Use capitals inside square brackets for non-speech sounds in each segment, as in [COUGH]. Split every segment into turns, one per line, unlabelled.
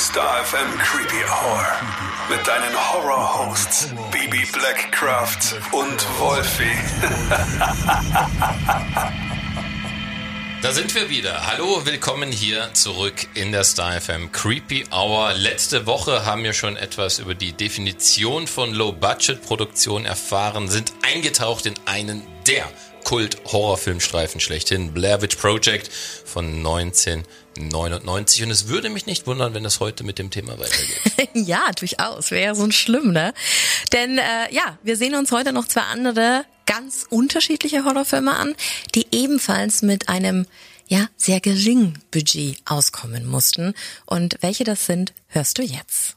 Star FM Creepy Hour. Mit deinen Horror-Hosts Baby Blackcraft und Wolfie. [LAUGHS]
Da sind wir wieder. Hallo, willkommen hier zurück in der Star FM Creepy Hour. Letzte Woche haben wir schon etwas über die Definition von Low-Budget-Produktion erfahren, sind eingetaucht in einen der Kult-Horrorfilmstreifen schlechthin, Blair Witch Project von 1999. Und es würde mich nicht wundern, wenn es heute mit dem Thema weitergeht. [LAUGHS]
ja, durchaus. Wäre so schlimm, ne? Denn äh, ja, wir sehen uns heute noch zwei andere ganz unterschiedliche Horrorfilme an, die ebenfalls mit einem ja, sehr geringen Budget auskommen mussten. Und welche das sind, hörst du jetzt.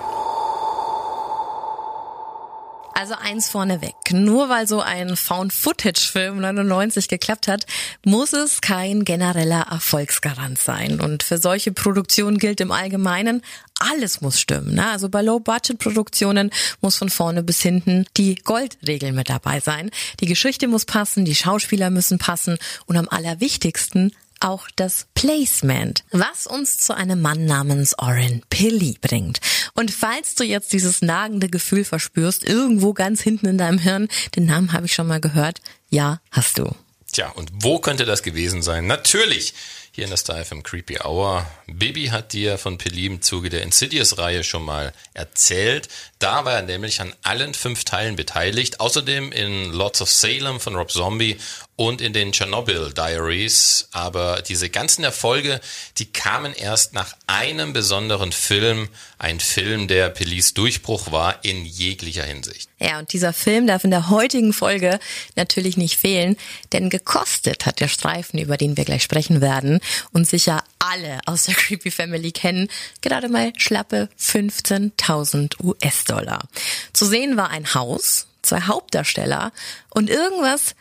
Also eins vorneweg. Nur weil so ein Found-Footage-Film 99 geklappt hat, muss es kein genereller Erfolgsgarant sein. Und für solche Produktionen gilt im Allgemeinen, alles muss stimmen. Ne? Also bei Low-Budget-Produktionen muss von vorne bis hinten die Goldregel mit dabei sein. Die Geschichte muss passen, die Schauspieler müssen passen und am allerwichtigsten auch das Placement, was uns zu einem Mann namens Oren Pilly bringt. Und falls du jetzt dieses nagende Gefühl verspürst, irgendwo ganz hinten in deinem Hirn, den Namen habe ich schon mal gehört, ja, hast du.
Tja, und wo könnte das gewesen sein? Natürlich hier in der Star FM Creepy Hour. Bibi hat dir von Pelli im Zuge der Insidious-Reihe schon mal erzählt. Da war er nämlich an allen fünf Teilen beteiligt. Außerdem in Lords of Salem von Rob Zombie und in den Chernobyl Diaries. Aber diese ganzen Erfolge, die kamen erst nach einem besonderen Film. Ein Film, der Pelis Durchbruch war in jeglicher Hinsicht.
Ja, und dieser Film darf in der heutigen Folge natürlich nicht fehlen, denn gekostet hat der Streifen, über den wir gleich sprechen werden und sicher alle aus der [LAUGHS] Creepy Family kennen, gerade mal schlappe 15.000 US-Dollar. Zu sehen war ein Haus, zwei Hauptdarsteller und irgendwas,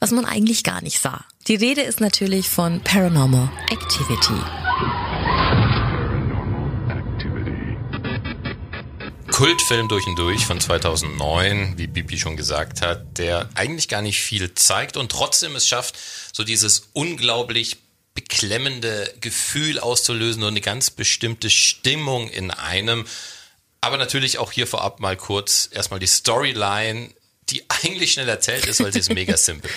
was man eigentlich gar nicht sah. Die Rede ist natürlich von Paranormal Activity.
Kultfilm durch und durch von 2009, wie Bibi schon gesagt hat, der eigentlich gar nicht viel zeigt und trotzdem es schafft, so dieses unglaublich beklemmende Gefühl auszulösen und eine ganz bestimmte Stimmung in einem. Aber natürlich auch hier vorab mal kurz erstmal die Storyline die eigentlich schnell erzählt ist, weil sie ist mega simpel.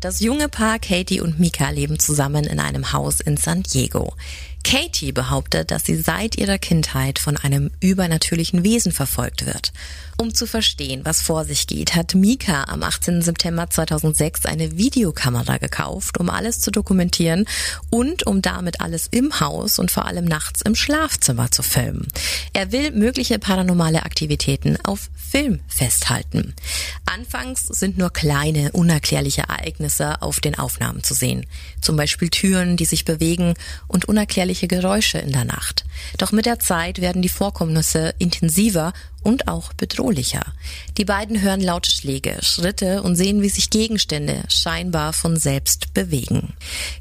Das junge Paar Katie und Mika leben zusammen in einem Haus in San Diego. Katie behauptet, dass sie seit ihrer Kindheit von einem übernatürlichen Wesen verfolgt wird. Um zu verstehen, was vor sich geht, hat Mika am 18. September 2006 eine Videokamera gekauft, um alles zu dokumentieren und um damit alles im Haus und vor allem nachts im Schlafzimmer zu filmen. Er will mögliche paranormale Aktivitäten auf Film festhalten. Anfangs sind nur kleine, unerklärliche Ereignisse auf den Aufnahmen zu sehen. Zum Beispiel Türen, die sich bewegen und unerklärliche Geräusche in der Nacht. Doch mit der Zeit werden die Vorkommnisse intensiver und auch bedrohlicher. Die beiden hören laute Schläge, Schritte und sehen, wie sich Gegenstände scheinbar von selbst bewegen.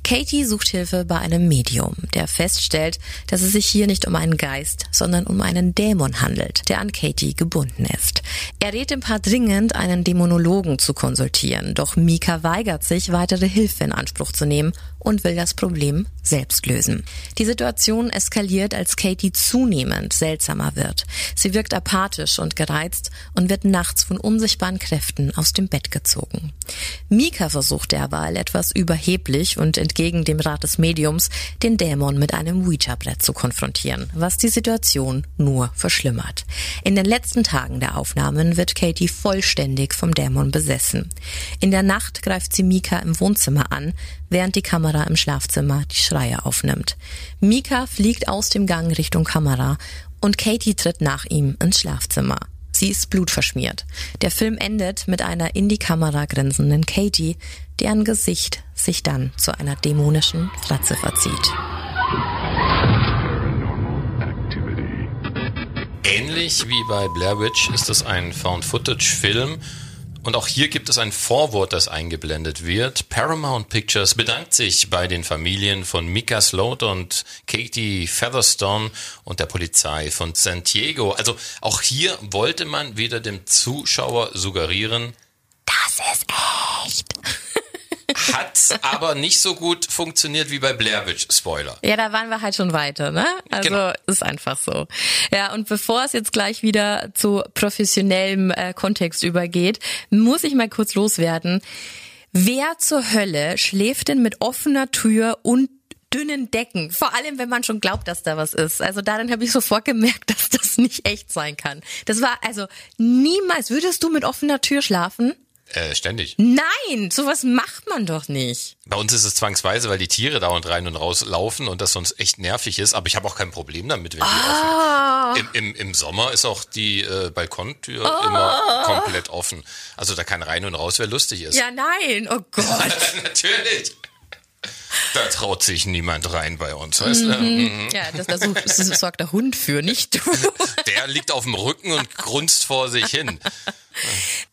Katie sucht Hilfe bei einem Medium, der feststellt, dass es sich hier nicht um einen Geist, sondern um einen Dämon handelt, der an Katie gebunden ist. Er rät dem Paar dringend, einen Dämonologen zu konsultieren, doch Mika weigert sich, weitere Hilfe in Anspruch zu nehmen und will das Problem selbst lösen. Die Situation eskaliert, als Katie zunehmend seltsamer wird. Sie wirkt apathisch und gereizt und wird nachts von unsichtbaren Kräften aus dem Bett gezogen. Mika versucht derweil etwas überheblich und entgegen dem Rat des Mediums den Dämon mit einem Ouija-Brett zu konfrontieren, was die Situation nur verschlimmert. In den letzten Tagen der Aufnahmen wird Katie vollständig vom Dämon besessen. In der Nacht greift sie Mika im Wohnzimmer an, während die Kamera im Schlafzimmer die Schreie aufnimmt. Mika fliegt aus dem Gang Richtung Kamera und Katie tritt nach ihm ins Schlafzimmer. Sie ist blutverschmiert. Der Film endet mit einer in die Kamera grinsenden Katie, deren Gesicht sich dann zu einer dämonischen Fratze verzieht.
Ähnlich wie bei Blair Witch ist es ein Found-Footage-Film Und auch hier gibt es ein Vorwort, das eingeblendet wird. Paramount Pictures bedankt sich bei den Familien von Mika Sloat und Katie Featherstone und der Polizei von San Diego. Also auch hier wollte man wieder dem Zuschauer suggerieren,
das ist echt.
Hat aber nicht so gut funktioniert wie bei Blair Witch. Spoiler.
Ja, da waren wir halt schon weiter, ne? Also
Genau.
ist einfach so. Ja, und bevor es jetzt gleich wieder zu professionellem äh, Kontext übergeht, muss ich mal kurz loswerden. Wer zur Hölle schläft denn mit offener Tür und dünnen Decken? Vor allem, wenn man schon glaubt, dass da was ist. Also daran habe ich sofort gemerkt, [LAUGHS] dass das nicht echt sein kann. Das war also niemals. Würdest du mit offener Tür schlafen?
Äh, ständig.
Nein, sowas macht man doch nicht.
Bei uns ist es zwangsweise, weil die Tiere dauernd rein und raus laufen und das sonst echt nervig ist. Aber ich habe auch kein Problem damit, wenn die
Ah.
offen. Im, im, Im Sommer ist auch die äh, Balkontür
Ah.
immer komplett offen. Also da kann rein und raus, wer lustig ist.
Ja, nein, oh Gott. [LAUGHS]
Natürlich. Da traut sich niemand rein bei uns, weißt du? Mhm.
Ja, das, das, das sorgt der Hund für, nicht du. [LAUGHS]
Der liegt auf dem Rücken und grunzt vor sich hin.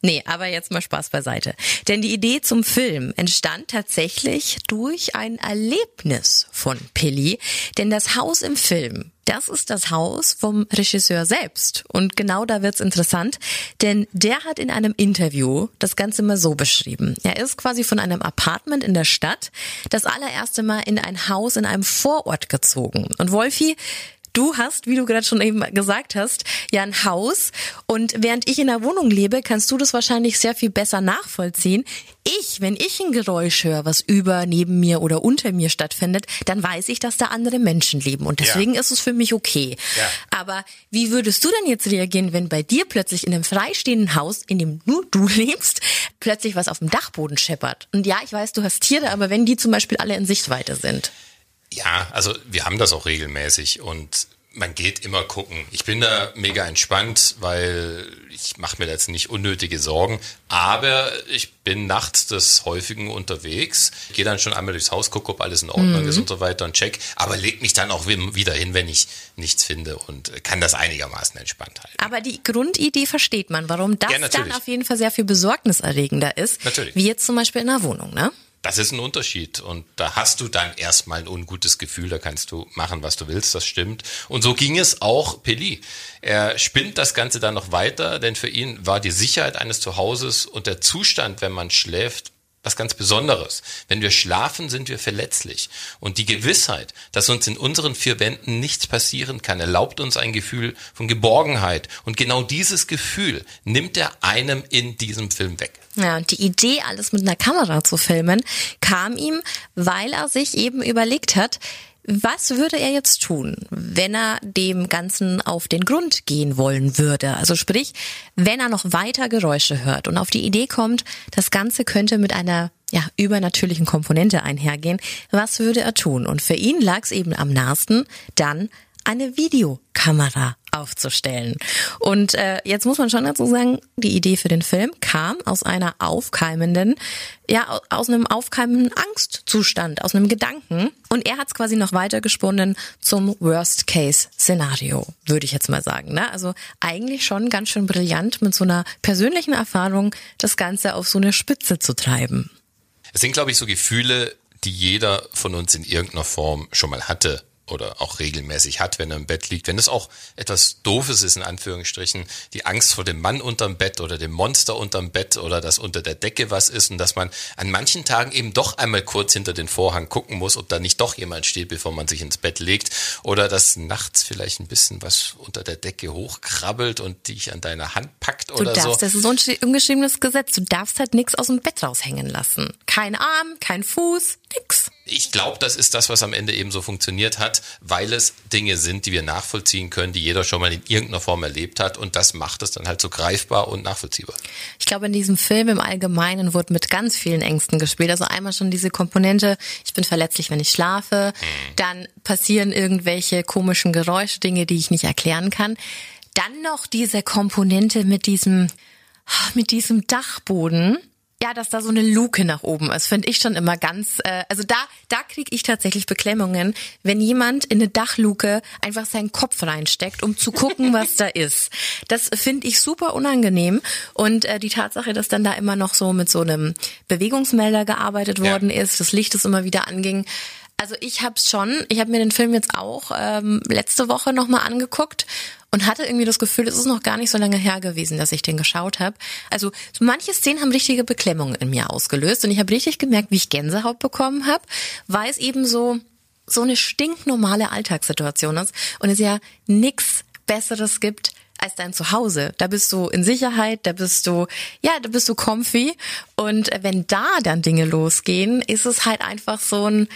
Nee, aber jetzt mal Spaß beiseite. Denn die Idee zum Film entstand tatsächlich durch ein Erlebnis von Pilly. Denn das Haus im Film, das ist das Haus vom Regisseur selbst. Und genau da wird's interessant, denn der hat in einem Interview das Ganze mal so beschrieben. Er ist quasi von einem Apartment in der Stadt das allererste Mal in ein Haus in einem Vorort gezogen. Und Wolfi, Du hast, wie du gerade schon eben gesagt hast, ja ein Haus und während ich in der Wohnung lebe, kannst du das wahrscheinlich sehr viel besser nachvollziehen. Ich, wenn ich ein Geräusch höre, was über, neben mir oder unter mir stattfindet, dann weiß ich, dass da andere Menschen leben und deswegen ist es für mich okay.
Ja.
Aber wie würdest du denn jetzt reagieren, wenn bei dir plötzlich in einem freistehenden Haus, in dem nur du [LAUGHS] lebst, plötzlich was auf dem Dachboden scheppert? Und ja, ich weiß, du hast Tiere, aber wenn die zum Beispiel alle in Sichtweite sind.
Ja, also wir haben das auch regelmäßig und man geht immer gucken. Ich bin da mega entspannt, weil ich mache mir da jetzt nicht unnötige Sorgen, aber ich bin nachts des Häufigen unterwegs, gehe dann schon einmal durchs Haus, gucke, ob alles in Ordnung ist und so weiter und check, aber leg mich dann auch wieder hin, wenn ich nichts finde und kann das einigermaßen entspannt halten.
Aber die Grundidee versteht man, warum das
Ja,
dann auf jeden Fall sehr viel besorgniserregender ist.
Natürlich.
Wie jetzt zum Beispiel in einer Wohnung, ne?
Das ist ein Unterschied und da hast du dann erstmal ein ungutes Gefühl, da kannst du machen, was du willst, das stimmt. Und so ging es auch Peli. Er spinnt das Ganze dann noch weiter, denn für ihn war die Sicherheit eines Zuhauses und der Zustand, wenn man schläft, was ganz Besonderes. Wenn wir schlafen, sind wir verletzlich. Und die Gewissheit, dass uns in unseren vier Wänden nichts passieren kann, erlaubt uns ein Gefühl von Geborgenheit. Und genau dieses Gefühl nimmt er einem in diesem Film weg.
Ja, und die Idee, alles mit einer Kamera zu filmen, kam ihm, weil er sich eben überlegt hat, was würde er jetzt tun, wenn er dem Ganzen auf den Grund gehen wollen würde? Also sprich, wenn er noch weiter Geräusche hört und auf die Idee kommt, das Ganze könnte mit einer ja, übernatürlichen Komponente einhergehen, was würde er tun? Und für ihn lag es eben am nahesten, dann eine Videokamera aufzustellen. Und äh, jetzt muss man schon dazu sagen, die Idee für den Film kam aus einer aufkeimenden, ja, aus einem aufkeimenden Angstzustand, aus einem Gedanken. Und er hat es quasi noch weiter gesponnen zum Worst-Case-Szenario, würde ich jetzt mal sagen. Ne? Also eigentlich schon ganz schön brillant, mit so einer persönlichen Erfahrung das Ganze auf so eine Spitze zu treiben.
Es sind, glaube ich, so Gefühle, die jeder von uns in irgendeiner Form schon mal hatte oder auch regelmäßig hat, wenn er im Bett liegt. Wenn es auch etwas Doofes ist, in Anführungsstrichen, die Angst vor dem Mann unterm Bett oder dem Monster unterm Bett oder dass unter der Decke was ist und dass man an manchen Tagen eben doch einmal kurz hinter den Vorhang gucken muss, ob da nicht doch jemand steht, bevor man sich ins Bett legt oder dass nachts vielleicht ein bisschen was unter der Decke hochkrabbelt und dich an deiner Hand packt
Du
oder
darfst,
so.
das ist so ein ungeschriebenes Gesetz. Du darfst halt nichts aus dem Bett raushängen lassen. Kein Arm, kein Fuß, nix.
Ich glaube, das ist das, was am Ende eben so funktioniert hat, weil es Dinge sind, die wir nachvollziehen können, die jeder schon mal in irgendeiner Form erlebt hat und das macht es dann halt so greifbar und nachvollziehbar.
Ich glaube, in diesem Film im Allgemeinen wurde mit ganz vielen Ängsten gespielt. Also einmal schon diese Komponente, ich bin verletzlich, wenn ich schlafe. Dann passieren irgendwelche komischen Geräusche, Dinge, die ich nicht erklären kann. Dann noch diese Komponente mit diesem, mit diesem Dachboden. Ja, dass da so eine Luke nach oben ist, finde ich schon immer ganz. Äh, also da, da kriege ich tatsächlich Beklemmungen, wenn jemand in eine Dachluke einfach seinen Kopf reinsteckt, um zu gucken, was da ist. Das finde ich super unangenehm. Und äh, die Tatsache, dass dann da immer noch so mit so einem Bewegungsmelder gearbeitet worden ja. ist, das Licht ist immer wieder anging. Also ich hab's schon. Ich habe mir den Film jetzt auch ähm, letzte Woche nochmal angeguckt und hatte irgendwie das Gefühl, es ist noch gar nicht so lange her gewesen, dass ich den geschaut habe. Also so manche Szenen haben richtige Beklemmungen in mir ausgelöst und ich habe richtig gemerkt, wie ich Gänsehaut bekommen habe, weil es eben so so eine stinknormale Alltagssituation ist und es ja nix Besseres gibt als dein Zuhause. Da bist du in Sicherheit, da bist du, ja, da bist du comfy. Und wenn da dann Dinge losgehen, ist es halt einfach so ein,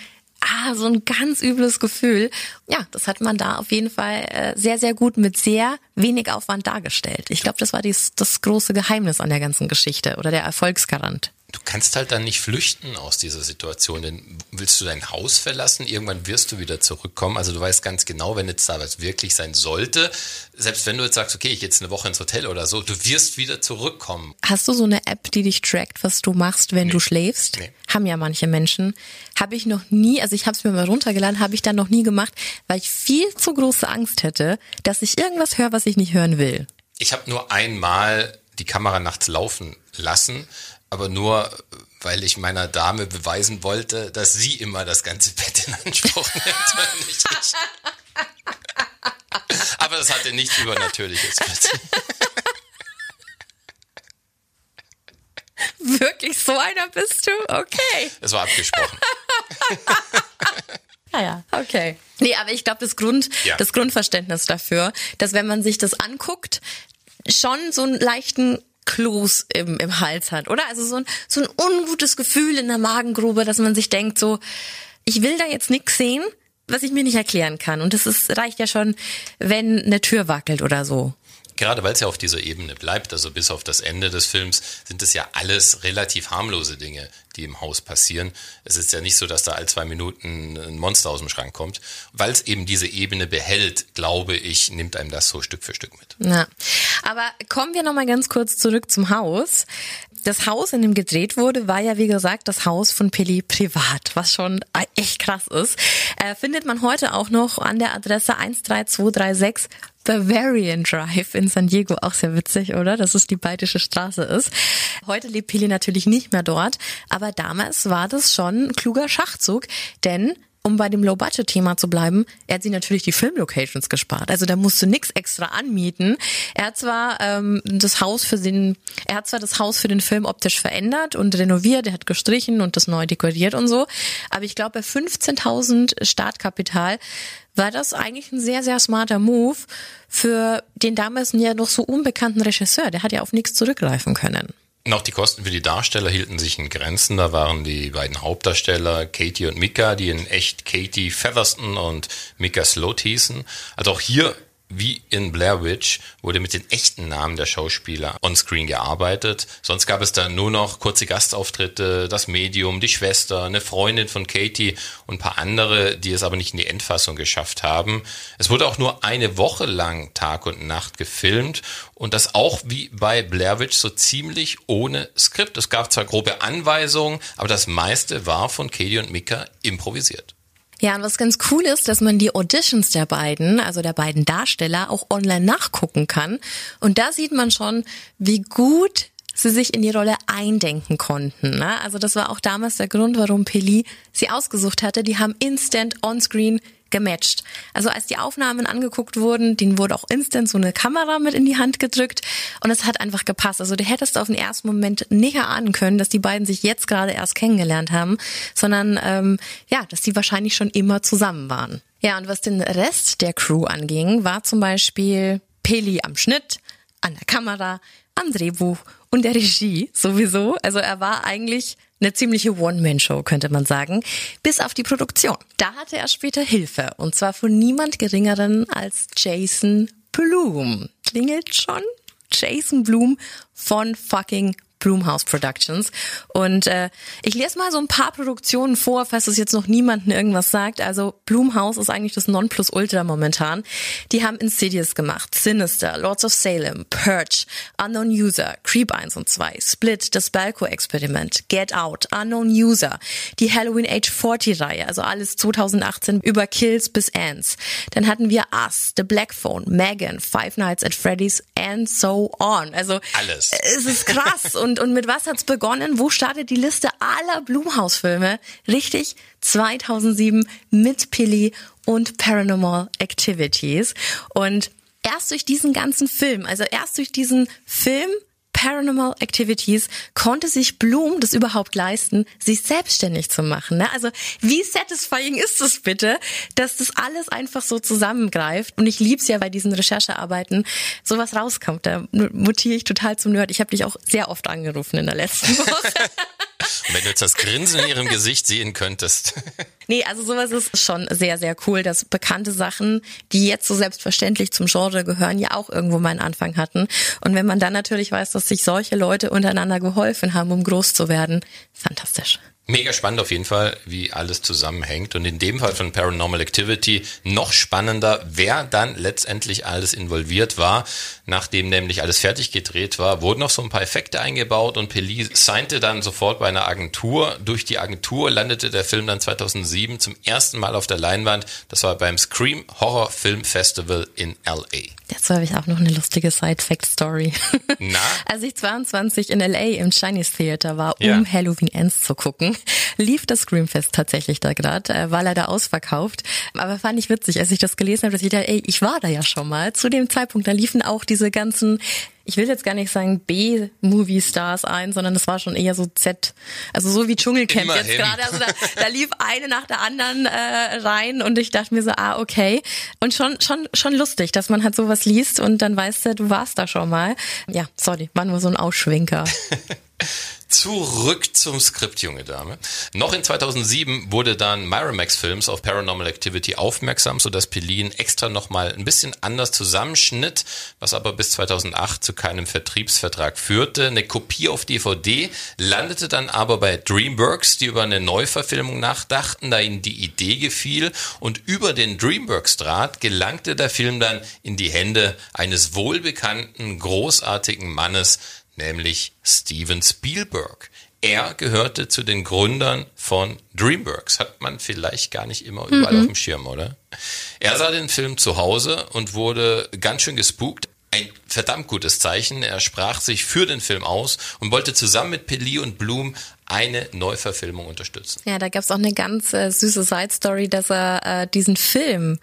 ah, so ein ganz übles Gefühl. Ja, das hat man da auf jeden Fall äh, sehr, sehr gut mit sehr wenig Aufwand dargestellt. Ich glaube, das war dies, das große Geheimnis an der ganzen Geschichte oder der Erfolgsgarant
du kannst halt dann nicht flüchten aus dieser Situation. Denn willst du dein Haus verlassen? Irgendwann wirst du wieder zurückkommen. Also du weißt ganz genau, wenn jetzt da was wirklich sein sollte, selbst wenn du jetzt sagst, okay, ich gehe jetzt eine Woche ins Hotel oder so, du wirst wieder zurückkommen.
Hast du so eine App, die dich trackt, was du machst, wenn nee. du schläfst? Nee. Haben ja manche Menschen. Habe ich noch nie, also ich habe es mir mal runtergeladen, habe ich dann noch nie gemacht, weil ich viel zu große Angst hätte, dass ich irgendwas höre, was ich nicht hören will.
Ich habe nur einmal die Kamera nachts laufen lassen, aber nur, weil ich meiner Dame beweisen wollte, dass sie immer das ganze Bett in Anspruch nimmt, nicht ich. Aber das hatte nichts Übernatürliches
Wirklich, so einer bist du? Okay.
Es war abgesprochen. [LAUGHS]
Naja, ah okay. Nee, aber ich glaube, das Grund, ja. das Grundverständnis dafür, dass wenn man sich das anguckt, schon so einen leichten Kloß im, im Hals hat, oder? Also so ein, so ein ungutes Gefühl in der Magengrube, dass man sich denkt, so, ich will da jetzt nichts sehen, was ich mir nicht erklären kann. Und das ist, reicht ja schon, wenn eine Tür wackelt oder so
gerade weil es ja auf dieser Ebene bleibt, also bis auf das Ende des Films, sind es ja alles relativ harmlose Dinge, die im Haus passieren. Es ist ja nicht so, dass da all zwei Minuten ein Monster aus dem Schrank kommt. Weil es eben diese Ebene behält, glaube ich, nimmt einem das so Stück für Stück mit.
Ja. Aber kommen wir nochmal ganz kurz zurück zum Haus. Das Haus, in dem gedreht wurde, war ja wie gesagt das Haus von Peli privat, was schon echt krass ist. Äh, findet man heute auch noch an der Adresse 13236 Bavarian Drive in San Diego, auch sehr witzig, oder? Dass es die Bayerische Straße ist. Heute lebt Pili natürlich nicht mehr dort, aber damals war das schon ein kluger Schachzug, denn um bei dem Low-Budget-Thema zu bleiben, er hat sie natürlich die Filmlocations gespart. Also da musst du nichts extra anmieten. Er hat zwar ähm, das Haus für den, er hat zwar das Haus für den Film optisch verändert und renoviert, er hat gestrichen und das neu dekoriert und so, aber ich glaube bei 15.000 Startkapital war das eigentlich ein sehr, sehr smarter Move für den damals ja noch so unbekannten Regisseur. Der hat ja auf nichts zurückgreifen können.
Noch die Kosten für die Darsteller hielten sich in Grenzen. Da waren die beiden Hauptdarsteller Katie und Mika, die in echt Katie Featherston und Mika Sloat hießen. Also auch hier wie in Blair Witch wurde mit den echten Namen der Schauspieler onscreen gearbeitet. Sonst gab es dann nur noch kurze Gastauftritte, das Medium, die Schwester, eine Freundin von Katie und ein paar andere, die es aber nicht in die Endfassung geschafft haben. Es wurde auch nur eine Woche lang Tag und Nacht gefilmt und das auch wie bei Blair Witch so ziemlich ohne Skript. Es gab zwar grobe Anweisungen, aber das meiste war von Katie und Mika improvisiert.
Ja, und was ganz cool ist, dass man die Auditions der beiden, also der beiden Darsteller, auch online nachgucken kann. Und da sieht man schon, wie gut sie sich in die Rolle eindenken konnten. Ne? Also das war auch damals der Grund, warum Peli sie ausgesucht hatte. Die haben instant onscreen gematcht. Also als die Aufnahmen angeguckt wurden, denen wurde auch instant so eine Kamera mit in die Hand gedrückt und es hat einfach gepasst. Also du hättest auf den ersten Moment nicht erahnen können, dass die beiden sich jetzt gerade erst kennengelernt haben, sondern ähm, ja, dass die wahrscheinlich schon immer zusammen waren. Ja, und was den Rest der Crew anging, war zum Beispiel Peli am Schnitt, an der Kamera, am Drehbuch und der Regie sowieso. Also er war eigentlich eine ziemliche One-Man-Show, könnte man sagen, bis auf die Produktion. Da hatte er später Hilfe, und zwar von niemand Geringeren als Jason Blum. Klingelt schon? Jason Blum von fucking Blumhouse Productions. Und äh, ich lese mal so ein paar Produktionen vor, falls es jetzt noch niemanden irgendwas sagt. Also Blumhouse ist eigentlich das Nonplusultra momentan. Die haben Insidious gemacht, Sinister, Lords of Salem, Purge, Unknown User, Creep 1 und 2, Split, das Balco-Experiment, Get Out, Unknown User, die Halloween Age 40-Reihe, also alles 2018 über Kills bis Ants. Dann hatten wir Us, The Black Phone, Megan, Five Nights at Freddy's and so on. Also
Alles.
es ist krass. und, und mit was hat's begonnen? Wo startet die Liste aller Blumhouse-Filme? Richtig, 2007 mit Pilly und Paranormal Activities. Und erst durch diesen ganzen Film, also erst durch diesen Film Paranormal Activities konnte sich Bloom das überhaupt leisten, sich selbstständig zu machen. Ne? Also wie satisfying ist es bitte, dass das alles einfach so zusammengreift? Und ich lieb's ja bei diesen Recherchearbeiten, sowas rauskommt. Da mutiere ich total zum Nerd. Ich habe dich auch sehr oft angerufen in der letzten Woche. [LAUGHS]
Wenn du jetzt das Grinsen in ihrem Gesicht sehen könntest.
Nee, also sowas ist schon sehr, sehr cool, dass bekannte Sachen, die jetzt so selbstverständlich zum Genre gehören, ja auch irgendwo mal einen Anfang hatten. Und wenn man dann natürlich weiß, dass sich solche Leute untereinander geholfen haben, um groß zu werden, fantastisch.
Mega spannend auf jeden Fall, wie alles zusammenhängt. Und in dem Fall von Paranormal Activity noch spannender, wer dann letztendlich alles involviert war. Nachdem nämlich alles fertig gedreht war, wurden noch so ein paar Effekte eingebaut und Peli signte dann sofort bei einer Agentur. Durch die Agentur landete der Film dann 2007 zum ersten Mal auf der Leinwand. Das war beim Scream Horror Film Festival in LA.
Dazu habe ich auch noch eine lustige Side-Fact-Story.
Na? [LAUGHS]
Als ich 22 in LA im Chinese Theater war, um
Ja.
Halloween Ends zu gucken, [LAUGHS] lief das Screamfest tatsächlich da gerade, äh, war leider ausverkauft. Aber fand ich witzig, als ich das gelesen habe, dass ich dachte, ey, ich war da ja schon mal. Zu dem Zeitpunkt, da liefen auch diese ganzen ich will jetzt gar nicht sagen B-Movie-Stars ein, sondern das war schon eher so Z, also so wie Dschungelcamp
Immerhin.
jetzt gerade. Also da, da lief eine nach der anderen äh, rein und ich dachte mir so, ah, okay. Und schon, schon, schon lustig, dass man halt sowas liest und dann weißt du, du warst da schon mal. Ja, sorry, war nur so ein Ausschwenker. [LAUGHS]
Zurück zum Skript, junge Dame. Noch in 2007 wurde dann Miramax Films auf Paranormal Activity aufmerksam, sodass Pelin extra nochmal ein bisschen anders zusammenschnitt, was aber bis 2008 zu keinem Vertriebsvertrag führte. Eine Kopie auf DVD landete dann aber bei DreamWorks, die über eine Neuverfilmung nachdachten, da ihnen die Idee gefiel und über den DreamWorks-Draht gelangte der Film dann in die Hände eines wohlbekannten, großartigen Mannes, nämlich Steven Spielberg. Er gehörte zu den Gründern von DreamWorks. Hat man vielleicht gar nicht immer überall auf dem Schirm, oder? Er sah den Film zu Hause und wurde ganz schön gespukt. Ein verdammt gutes Zeichen. Er sprach sich für den Film aus und wollte zusammen mit Peli und Bloom eine Neuverfilmung unterstützen.
Ja, da gab's auch eine ganz äh, süße Side-Story, dass er äh, diesen Film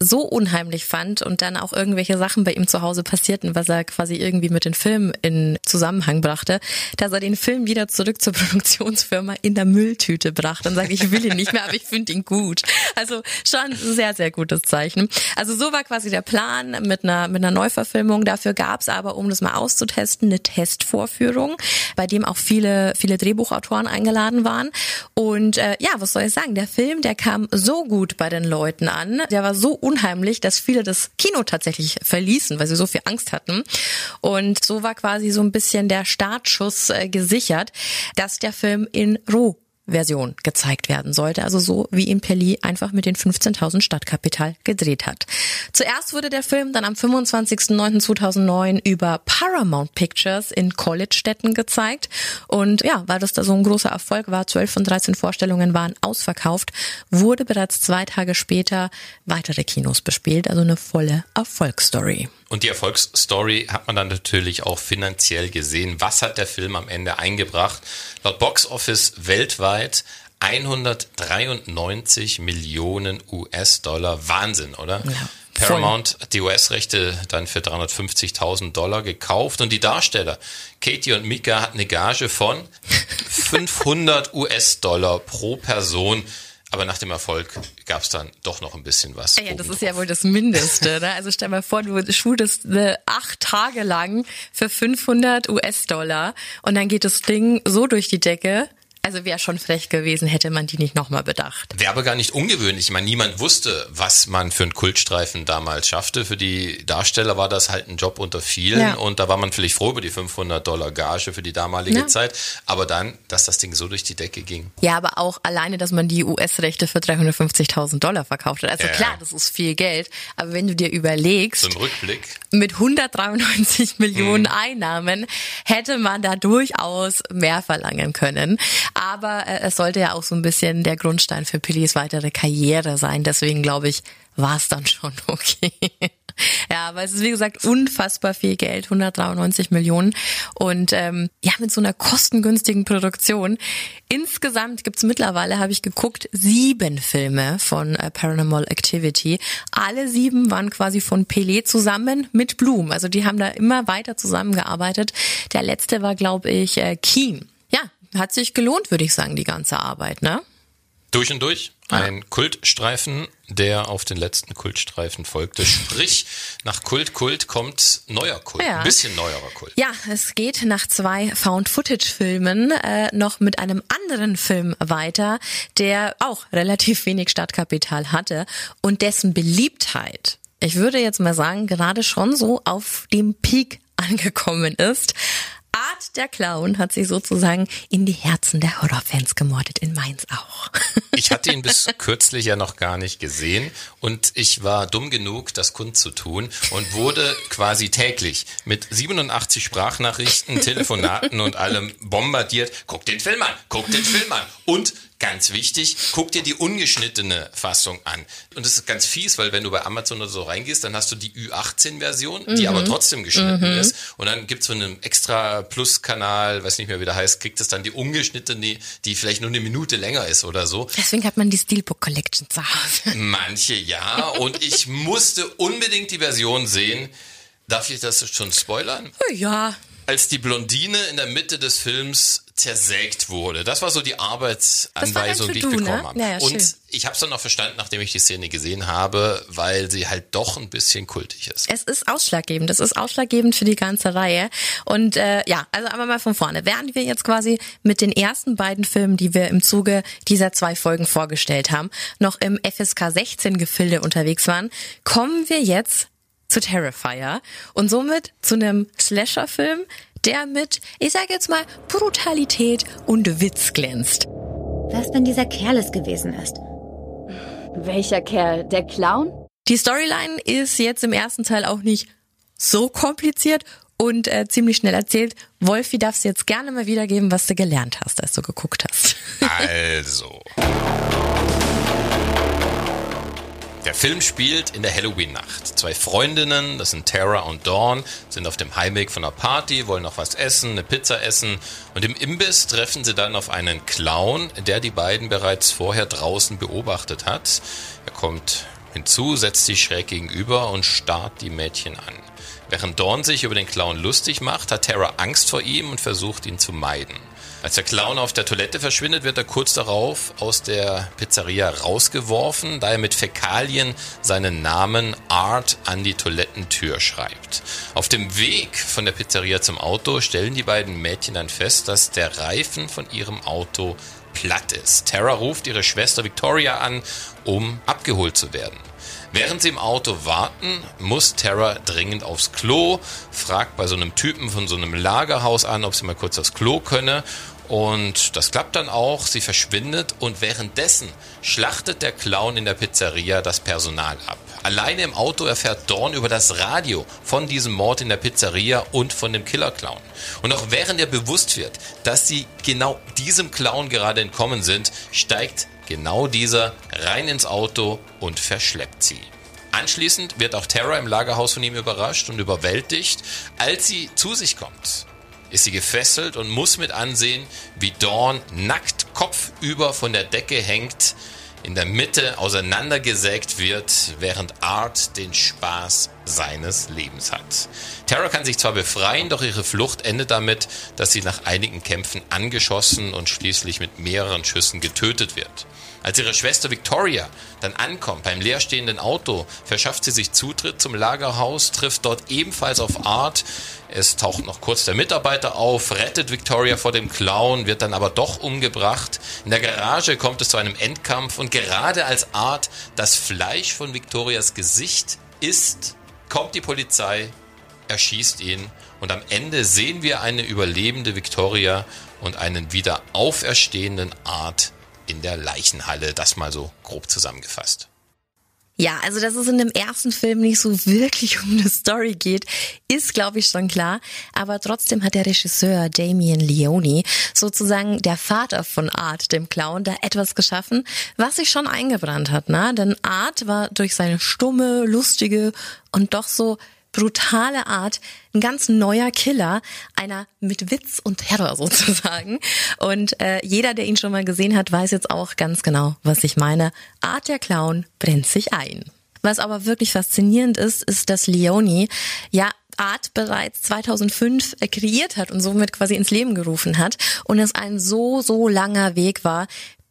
so unheimlich fand und dann auch irgendwelche Sachen bei ihm zu Hause passierten, was er quasi irgendwie mit den Film in Zusammenhang brachte, dass er den Film wieder zurück zur [LAUGHS] Produktionsfirma in der Mülltüte brachte und sagt, ich will ihn nicht mehr, aber ich finde ihn gut. Also schon sehr, sehr gutes Zeichen. Also so war quasi der Plan mit einer, mit einer Neuverfilmung. Dafür gab's aber, um das mal auszutesten, eine Testvorführung, bei dem auch viele, viele Drehbuchautoren eingeladen waren. Und äh, ja, was soll ich sagen? Der Film, der kam so gut bei den Leuten an, der war so unheimlich, dass viele das Kino tatsächlich verließen, weil sie so viel Angst hatten. Und so war quasi so ein bisschen der Startschuss äh, gesichert, dass der Film in Roh Version gezeigt werden sollte, also so wie ihn Pelli einfach mit den 15.000 Stadtkapital gedreht hat. Zuerst wurde der Film dann am 25.09.2009 über Paramount Pictures in College-Städten gezeigt und ja, weil das da so ein großer Erfolg war, 12 von 13 Vorstellungen waren ausverkauft, wurde bereits zwei Tage später weitere Kinos bespielt, also eine volle Erfolgsstory.
Und die Erfolgsstory hat man dann natürlich auch finanziell gesehen. Was hat der Film am Ende eingebracht? Laut Box Office weltweit 193 Millionen US-Dollar. Wahnsinn, oder?
Ja,
Paramount hat die US-Rechte dann für 350.000 Dollar gekauft und die Darsteller Katie und Mika hatten eine Gage von [LAUGHS] 500 US-Dollar pro Person. Aber nach dem Erfolg gab es dann doch noch ein bisschen was.
Ja, das ist ja wohl das Mindeste. Ne? Also stell mal vor, du shootest äh, acht Tage lang für 500 US-Dollar und dann geht das Ding so durch die Decke. Also wäre schon frech gewesen, hätte man die nicht nochmal bedacht.
Wäre aber gar nicht ungewöhnlich. Ich meine, niemand wusste, was man für einen Kultstreifen damals schaffte. Für die Darsteller war das halt ein Job unter vielen ja. und da war man vielleicht froh über die 500 Dollar Gage für die damalige ja. Zeit. Aber dann, dass das Ding so durch die Decke ging.
Ja, aber auch alleine, dass man die US-Rechte für 350.000 Dollar verkauft hat. Also ja. klar, das ist viel Geld. Aber wenn du dir überlegst,
so
mit 193 Millionen hm. Einnahmen hätte man da durchaus mehr verlangen können. Aber äh, es sollte ja auch so ein bisschen der Grundstein für Pillis weitere Karriere sein. Deswegen glaube ich, war es dann schon [LAUGHS] okay. Ja, aber es ist wie gesagt unfassbar viel Geld, 193 Millionen. Und ähm, ja, mit so einer kostengünstigen Produktion. Insgesamt gibt's mittlerweile, habe ich geguckt, sieben Filme von äh, Paranormal Activity. Alle sieben waren quasi von Pelé zusammen mit Bloom. Also die haben da immer weiter zusammengearbeitet. Der letzte war, glaube ich, äh, Keen. Hat sich gelohnt, würde ich sagen, die ganze Arbeit, ne?
Durch und durch. Ein ja. Kultstreifen, der auf den letzten Kultstreifen folgte. Sprich, nach Kult, Kult kommt neuer Kult. Ja. Ein bisschen neuerer Kult.
Ja, es geht nach zwei Found-Footage-Filmen äh, noch mit einem anderen Film weiter, der auch relativ wenig Stadtkapital hatte und dessen Beliebtheit, ich würde jetzt mal sagen, gerade schon so auf dem Peak angekommen ist. Art der Clown hat sich sozusagen in die Herzen der Horrorfans gemordet, in Mainz auch.
Ich hatte ihn bis kürzlich ja noch gar nicht gesehen und ich war dumm genug, das kundzutun und wurde quasi täglich mit 87 Sprachnachrichten, Telefonaten und allem bombardiert. Guck den Film an, guck den Film an und Ganz wichtig, guck dir die ungeschnittene Fassung an. Und das ist ganz fies, weil wenn du bei Amazon oder so reingehst, dann hast du die Ü18-Version, mhm. die aber trotzdem geschnitten mhm. ist. Und dann gibt's so einen extra Plus-Kanal, weiß nicht mehr, wie der heißt, kriegt es dann die ungeschnittene, die vielleicht nur eine Minute länger ist oder so.
Deswegen hat man die Steelbook Collection zu Hause.
Manche ja. Und ich musste unbedingt die Version sehen. Darf ich das schon spoilern?
Ja.
Als die Blondine in der Mitte des Films zersägt wurde. Das war so die Arbeitsanweisung, die ich bekommen ne? habe. Ja, und ich habe es dann auch verstanden, nachdem ich die Szene gesehen habe, weil sie halt doch ein bisschen kultig ist.
Es ist ausschlaggebend. Es ist ausschlaggebend für die ganze Reihe. Und äh, ja, also aber mal von vorne. Während wir jetzt quasi mit den ersten beiden Filmen, die wir im Zuge dieser zwei Folgen vorgestellt haben, noch im FSK 16 Gefilde unterwegs waren, kommen wir jetzt zu Terrifier und somit zu einem Slasher-Film, der mit, ich sage jetzt mal, Brutalität und Witz glänzt.
Was, wenn dieser Kerl es gewesen ist?
Welcher Kerl? Der Clown?
Die Storyline ist jetzt im ersten Teil auch nicht so kompliziert und äh, ziemlich schnell erzählt. Wolfi darfst jetzt gerne mal wiedergeben, was du gelernt hast, als du geguckt hast.
Also. [LAUGHS] Der Film spielt in der Halloween-Nacht. Zwei Freundinnen, das sind Tara und Dawn, sind auf dem Heimweg von einer Party, wollen noch was essen, eine Pizza essen und im Imbiss treffen sie dann auf einen Clown, der die beiden bereits vorher draußen beobachtet hat. Er kommt hinzu, setzt sich schräg gegenüber und starrt die Mädchen an. Während Dawn sich über den Clown lustig macht, hat Tara Angst vor ihm und versucht ihn zu meiden. Als der Clown auf der Toilette verschwindet, wird er kurz darauf aus der Pizzeria rausgeworfen, da er mit Fäkalien seinen Namen Art an die Toilettentür schreibt. Auf dem Weg von der Pizzeria zum Auto stellen die beiden Mädchen dann fest, dass der Reifen von ihrem Auto platt ist. Tara ruft ihre Schwester Victoria an, um abgeholt zu werden. Während sie im Auto warten, muss Tara dringend aufs Klo, fragt bei so einem Typen von so einem Lagerhaus an, ob sie mal kurz aufs Klo könne. Und das klappt dann auch, sie verschwindet und währenddessen schlachtet der Clown in der Pizzeria das Personal ab. Alleine im Auto erfährt Dawn über das Radio von diesem Mord in der Pizzeria und von dem Killer-Clown. Und auch während er bewusst wird, dass sie genau diesem Clown gerade entkommen sind, steigt genau dieser rein ins Auto und verschleppt sie. Anschließend wird auch Tara im Lagerhaus von ihm überrascht und überwältigt. Als sie zu sich kommt, ist sie gefesselt und muss mit ansehen, wie Dawn nackt kopfüber von der Decke hängt, in der Mitte auseinandergesägt wird, während Art den Spaß seines Lebens hat. Tara kann sich zwar befreien, doch ihre Flucht endet damit, dass sie nach einigen Kämpfen angeschossen und schließlich mit mehreren Schüssen getötet wird. Als ihre Schwester Victoria dann ankommt beim leerstehenden Auto, verschafft sie sich Zutritt zum Lagerhaus, trifft dort ebenfalls auf Art. Es taucht noch kurz der Mitarbeiter auf, rettet Victoria vor dem Clown, wird dann aber doch umgebracht. In der Garage kommt es zu einem Endkampf und gerade als Art das Fleisch von Victorias Gesicht isst, kommt die Polizei, erschießt ihn und am Ende sehen wir eine überlebende Victoria und einen wieder auferstehenden Art in der Leichenhalle. Das mal so grob zusammengefasst.
Ja, also dass es in dem ersten Film nicht so wirklich [LAUGHS] um eine Story geht, ist, glaube ich, schon klar. Aber trotzdem hat der Regisseur Damien Leone, sozusagen der Vater von Art, dem Clown, da etwas geschaffen, was sich schon eingebrannt hat. Ne? Denn Art war durch seine stumme, lustige und doch so brutale Art ein ganz neuer Killer, einer mit Witz und Terror [LAUGHS] sozusagen. Und äh, jeder, der ihn schon mal gesehen hat, weiß jetzt auch ganz genau, was ich meine. Art der Clown brennt sich ein. Was aber wirklich faszinierend ist, ist, dass Leone ja Art bereits 2005 kreiert hat und somit quasi ins Leben gerufen hat und es ein so, so langer Weg war,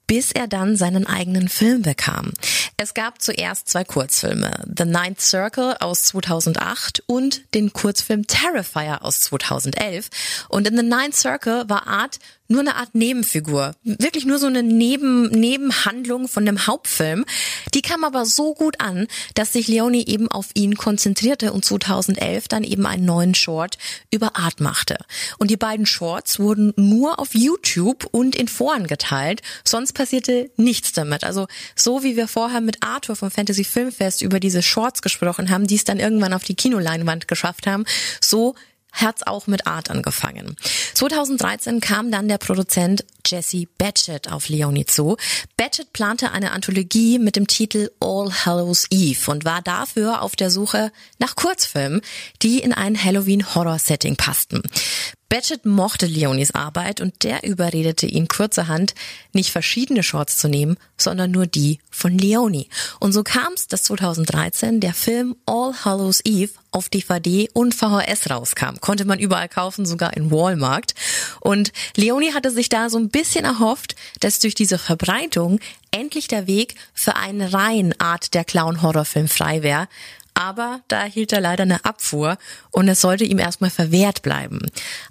bis er dann seinen eigenen Film bekam. Es gab zuerst zwei Kurzfilme, The Ninth Circle aus 2008 und den Kurzfilm Terrifier aus 2011. Und in The Ninth Circle war Art nur eine Art Nebenfigur. Wirklich nur so eine Neben Nebenhandlung von dem Hauptfilm. Die kam aber so gut an, dass sich Leone eben auf ihn konzentrierte und 2011 dann eben einen neuen Short über Art machte. Und die beiden Shorts wurden nur auf YouTube und in Foren geteilt. Sonst passierte nichts damit. Also so wie wir vorher mit Arthur vom Fantasy Filmfest über diese Shorts gesprochen haben, die es dann irgendwann auf die Kinoleinwand geschafft haben, so hat's auch mit Art angefangen. 2013 kam dann der Produzent Jesse Batchett auf Leonie zu. Batchett plante eine Anthologie mit dem Titel All Hallows Eve und war dafür auf der Suche nach Kurzfilmen, die in ein Halloween-Horror-Setting passten. Batchett mochte Leonis Arbeit und der überredete ihn kurzerhand, nicht verschiedene Shorts zu nehmen, sondern nur die von Leone. Und so kam es, dass 2013 der Film All Hallows Eve auf DVD und VHS rauskam. Konnte man überall kaufen, sogar in Walmart. Und Leone hatte sich da so ein bisschen erhofft, dass durch diese Verbreitung endlich der Weg für einen reinen Art der Clown-Horrorfilm frei wäre aber da erhielt er leider eine Abfuhr und es sollte ihm erstmal verwehrt bleiben.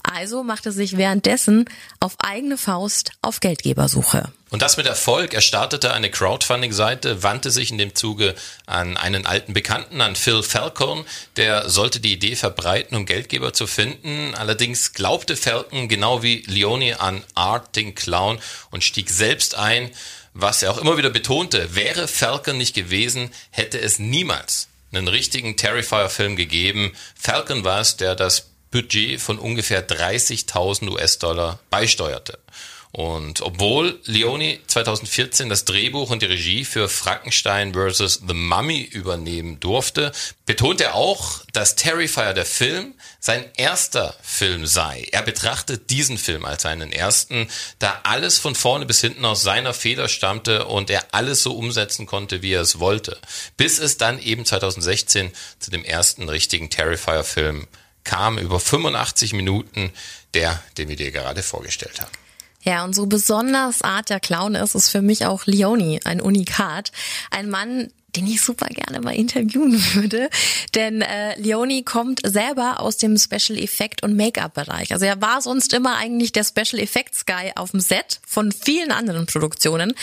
Also machte sich währenddessen auf eigene Faust auf Geldgebersuche.
Und das mit Erfolg. Er startete eine Crowdfunding-Seite, wandte sich in dem Zuge an einen alten Bekannten, an Phil Falcone. Der sollte die Idee verbreiten, um Geldgeber zu finden. Allerdings glaubte Falcon genau wie Leone an Art, den Clown, und stieg selbst ein. Was er auch immer wieder betonte, wäre Falcon nicht gewesen, hätte es niemals einen richtigen Terrifier-Film gegeben. Falcon war es, der das Budget von ungefähr 30.000 US-Dollar beisteuerte. Und obwohl Leone 2014 das Drehbuch und die Regie für Frankenstein vs. The Mummy übernehmen durfte, betont er auch, dass Terrifier der Film sein erster Film sei. Er betrachtet diesen Film als seinen ersten, da alles von vorne bis hinten aus seiner Feder stammte und er alles so umsetzen konnte, wie er es wollte. Bis es dann eben 2016 zu dem ersten richtigen Terrifier-Film kam, über 85 Minuten, der, den wir dir gerade vorgestellt haben.
Ja, und so besonders Art der Clown ist, ist für mich auch Leone ein Unikat. Ein Mann, den ich super gerne mal interviewen [LAUGHS] würde. Denn äh, Leone kommt selber aus dem Special Effect und Make-up-Bereich. Also er war sonst immer eigentlich der Special Effects Guy auf dem Set von vielen anderen Produktionen.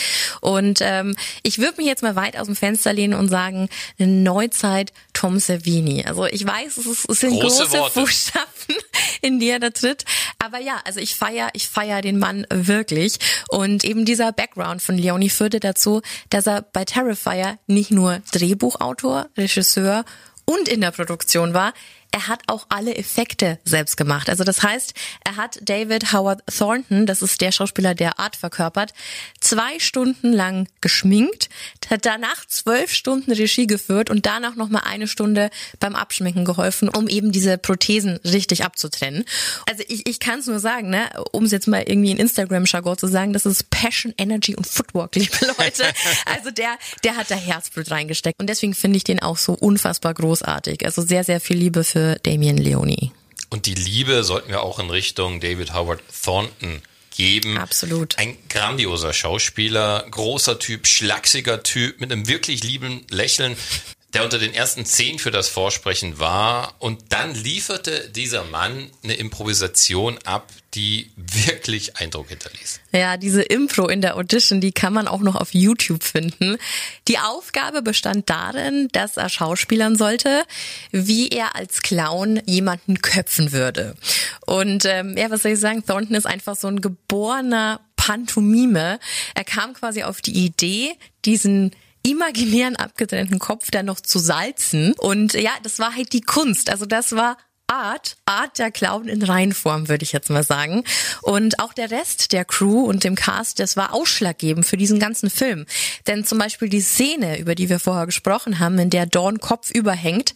Und ähm, ich würde mich jetzt mal weit aus dem Fenster lehnen und sagen, eine Neuzeit Tom Savini. Also ich weiß, es, ist, es sind große, große Buchstaben, [LAUGHS] in die er da tritt. Aber ja, also ich feier, ich feier den Mann wirklich. Und eben dieser Background von Leone führte dazu, dass er bei Terrifier nicht nur Drehbuchautor, Regisseur und in der Produktion war. Er hat auch alle Effekte selbst gemacht. Also das heißt, er hat David Howard Thornton, das ist der Schauspieler, der Art verkörpert, zwei Stunden lang geschminkt, hat danach zwölf Stunden Regie geführt und danach nochmal eine Stunde beim Abschminken geholfen, um eben diese Prothesen richtig abzutrennen. Also ich, ich kann es nur sagen, ne, um es jetzt mal irgendwie in Instagram-Jargon zu sagen, das ist Passion, Energy und Footwork, liebe Leute. [LAUGHS] Also der, der hat da Herzblut reingesteckt und deswegen finde ich den auch so unfassbar großartig. Also sehr, sehr viel Liebe für Damien Leone.
Und die Liebe sollten wir auch in Richtung David Howard Thornton geben.
Absolut.
Ein grandioser Schauspieler, großer Typ, schlachsiger Typ mit einem wirklich lieben Lächeln der unter den ersten zehn für das Vorsprechen war. Und dann lieferte dieser Mann eine Improvisation ab, die wirklich Eindruck hinterließ.
Ja, diese Impro in der Audition, die kann man auch noch auf YouTube finden. Die Aufgabe bestand darin, dass er schauspielern sollte, wie er als Clown jemanden köpfen würde. Und ähm, ja, was soll ich sagen, Thornton ist einfach so ein geborener Pantomime. Er kam quasi auf die Idee, diesen imaginären abgetrennten Kopf dann noch zu salzen. Und ja, das war halt die Kunst. Also das war Art, Art der Clown in Reinform, würde ich jetzt mal sagen. Und auch der Rest der Crew und dem Cast, das war ausschlaggebend für diesen ganzen Film. Denn zum Beispiel die Szene, über die wir vorher gesprochen haben, in der Dawn Kopf überhängt,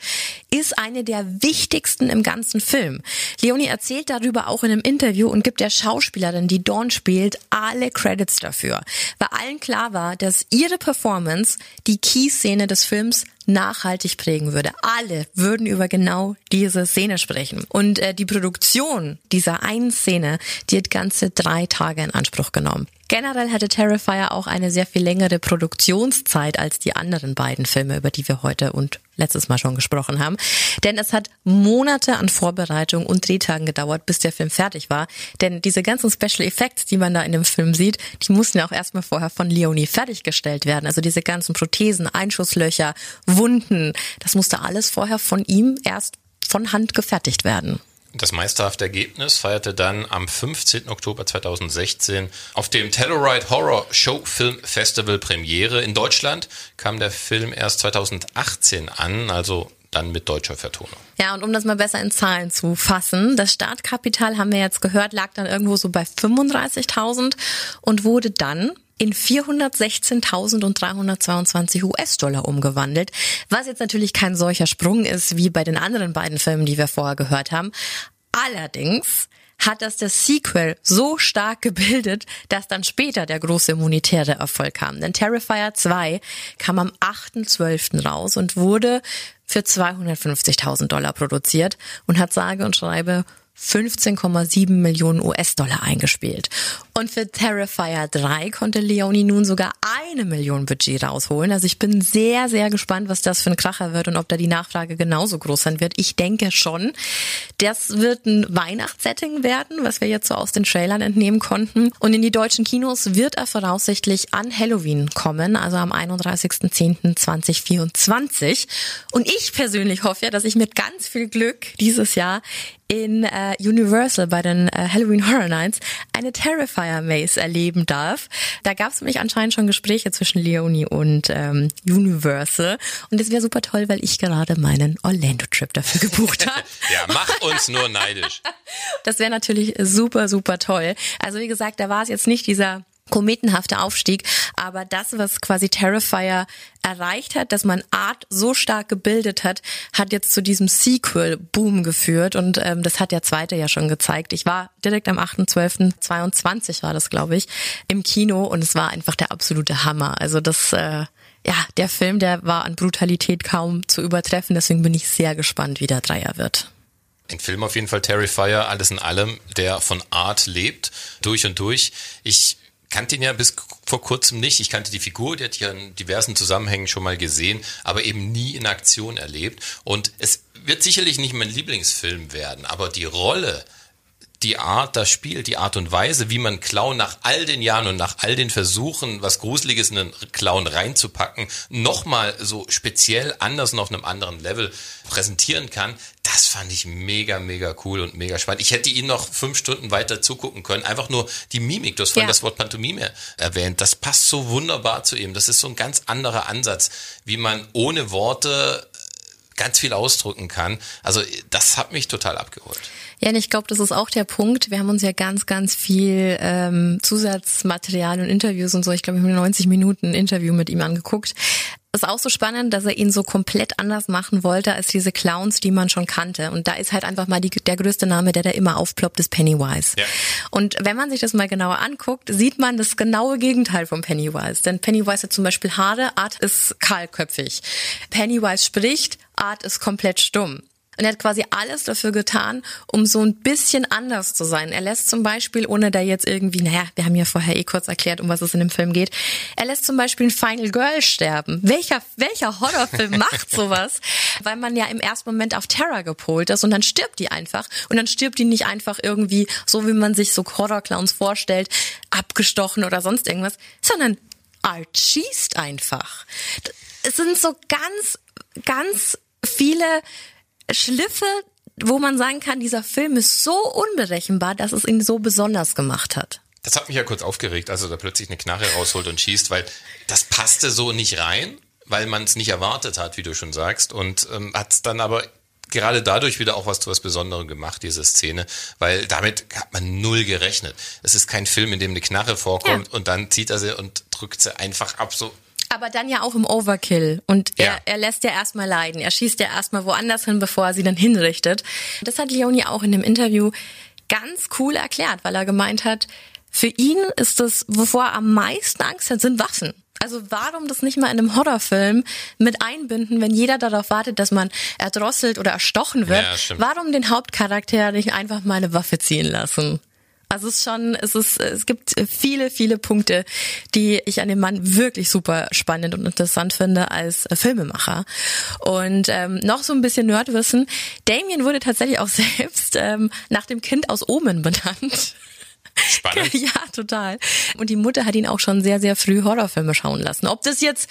ist eine der wichtigsten im ganzen Film. Leonie erzählt darüber auch in einem Interview und gibt der Schauspielerin, die Dawn spielt, alle Credits dafür. Weil allen klar war, dass ihre Performance die Key-Szene des Films nachhaltig prägen würde. Alle würden über genau diese Szene sprechen. Und äh, die Produktion dieser einen Szene, die hat ganze drei Tage in Anspruch genommen. Generell hatte Terrifier auch eine sehr viel längere Produktionszeit als die anderen beiden Filme, über die wir heute und letztes Mal schon gesprochen haben. Denn es hat Monate an Vorbereitung und Drehtagen gedauert, bis der Film fertig war. Denn diese ganzen Special Effects, die man da in dem Film sieht, die mussten ja auch erstmal vorher von Leonie fertiggestellt werden. Also diese ganzen Prothesen, Einschusslöcher, Wunden, das musste alles vorher von ihm erst von Hand gefertigt werden.
Das meisterhafte Ergebnis feierte dann am 15. Oktober 2016 auf dem Telluride Horror Show Film Festival Premiere. In Deutschland kam der Film erst 2018 an, also dann mit deutscher Vertonung.
Ja, und um das mal besser in Zahlen zu fassen, das Startkapital, haben wir jetzt gehört, lag dann irgendwo so bei 35.000 und wurde dann in 416.322 US-Dollar umgewandelt, was jetzt natürlich kein solcher Sprung ist wie bei den anderen beiden Filmen, die wir vorher gehört haben. Allerdings hat das das Sequel so stark gebildet, dass dann später der große monetäre Erfolg kam. Denn Terrifier 2 kam am 8.12. raus und wurde für 250.000 Dollar produziert und hat sage und schreibe 15,7 Millionen US-Dollar eingespielt. Und für Terrifier 3 konnte Leonie nun sogar eine Million Budget rausholen. Also ich bin sehr, sehr gespannt, was das für ein Kracher wird und ob da die Nachfrage genauso groß sein wird. Ich denke schon. Das wird ein Weihnachtssetting werden, was wir jetzt so aus den Trailern entnehmen konnten. Und in die deutschen Kinos wird er voraussichtlich an Halloween kommen, also am 31.10.2024. Und ich persönlich hoffe ja, dass ich mit ganz viel Glück dieses Jahr in äh, Universal bei den äh, Halloween Horror Nights eine Terrifier Maze erleben darf. Da gab es nämlich anscheinend schon Gespräche zwischen Leonie und ähm, Universal. Und das wäre super toll, weil ich gerade meinen Orlando-Trip dafür gebucht [LAUGHS] habe.
ja, mach uns nur neidisch.
Das wäre natürlich super, super toll. Also wie gesagt, da war es jetzt nicht dieser kometenhafter Aufstieg, aber das, was quasi Terrifier erreicht hat, dass man Art so stark gebildet hat, hat jetzt zu diesem Sequel-Boom geführt und ähm, das hat der zweite ja schon gezeigt. Ich war direkt am 8.12.22 war das, glaube ich, im Kino und es war einfach der absolute Hammer. Also das, äh, ja, der Film, der war an Brutalität kaum zu übertreffen, deswegen bin ich sehr gespannt, wie der Dreier wird.
Ein Film auf jeden Fall Terrifier, alles in allem, der von Art lebt, durch und durch. Ich kannte ihn ja bis vor kurzem nicht. Ich kannte die Figur, die hatte ich ja in diversen Zusammenhängen schon mal gesehen, aber eben nie in Aktion erlebt. Und es wird sicherlich nicht mein Lieblingsfilm werden, aber die Rolle, die Art das spielt, die Art und Weise, wie man Clown nach all den Jahren und nach all den Versuchen, was Gruseliges in einen Clown reinzupacken, nochmal so speziell anders und auf einem anderen Level präsentieren kann, das fand ich mega, mega cool und mega spannend. Ich hätte ihn noch fünf Stunden weiter zugucken können. Einfach nur die Mimik. Du hast vorhin ja. das Wort Pantomime erwähnt. Das passt so wunderbar zu ihm. Das ist so ein ganz anderer Ansatz, wie man ohne Worte ganz viel ausdrücken kann. Also das hat mich total abgeholt.
Ja, und ich glaube, das ist auch der Punkt. Wir haben uns ja ganz, ganz viel ähm, Zusatzmaterial und Interviews und so. Ich glaube, wir haben 90 Minuten Interview mit ihm angeguckt. Ist auch so spannend, dass er ihn so komplett anders machen wollte als diese Clowns, die man schon kannte. Und da ist halt einfach mal die, der größte Name, der da immer aufploppt, ist Pennywise. Ja. Und wenn man sich das mal genauer anguckt, sieht man das genaue Gegenteil von Pennywise. Denn Pennywise hat zum Beispiel Haare, Art ist kahlköpfig. Pennywise spricht, Art ist komplett stumm. Und er hat quasi alles dafür getan, um so ein bisschen anders zu sein. Er lässt zum Beispiel, ohne da jetzt irgendwie, naja, wir haben ja vorher eh kurz erklärt, um was es in dem Film geht, er lässt zum Beispiel ein Final Girl sterben. Welcher, welcher Horrorfilm [LAUGHS] macht sowas? Weil man ja im ersten Moment auf Terror gepolt ist und dann stirbt die einfach. Und dann stirbt die nicht einfach irgendwie so, wie man sich so Horrorclowns vorstellt, abgestochen oder sonst irgendwas, sondern Art schießt einfach. Es sind so ganz, ganz viele Schliffe, wo man sagen kann, dieser Film ist so unberechenbar, dass es ihn so besonders gemacht hat.
Das hat mich ja kurz aufgeregt, als er da plötzlich eine Knarre rausholt und schießt, weil das passte so nicht rein, weil man es nicht erwartet hat, wie du schon sagst, und ähm, hat es dann aber gerade dadurch wieder auch was zu was Besonderem gemacht, diese Szene, weil damit hat man null gerechnet. Es ist kein Film, in dem eine Knarre vorkommt ja. und dann zieht er sie und drückt sie einfach ab, so
aber dann ja auch im Overkill. Und er, ja. er lässt ja erstmal leiden. Er schießt ja erstmal woanders hin, bevor er sie dann hinrichtet. Das hat Leonie auch in dem Interview ganz cool erklärt, weil er gemeint hat, für ihn ist das, wovor er am meisten Angst hat, sind Waffen. Also warum das nicht mal in einem Horrorfilm mit einbinden, wenn jeder darauf wartet, dass man erdrosselt oder erstochen wird? Ja, warum den Hauptcharakter nicht einfach mal eine Waffe ziehen lassen? Also es ist schon, es ist, es gibt viele, viele Punkte, die ich an dem Mann wirklich super spannend und interessant finde als Filmemacher. Und ähm, noch so ein bisschen Nerdwissen. Damien wurde tatsächlich auch [LAUGHS] selbst ähm, nach dem Kind aus Omen benannt.
Spannend. [LAUGHS]
Ja, total. Und die Mutter hat ihn auch schon sehr, sehr früh Horrorfilme schauen lassen. Ob das jetzt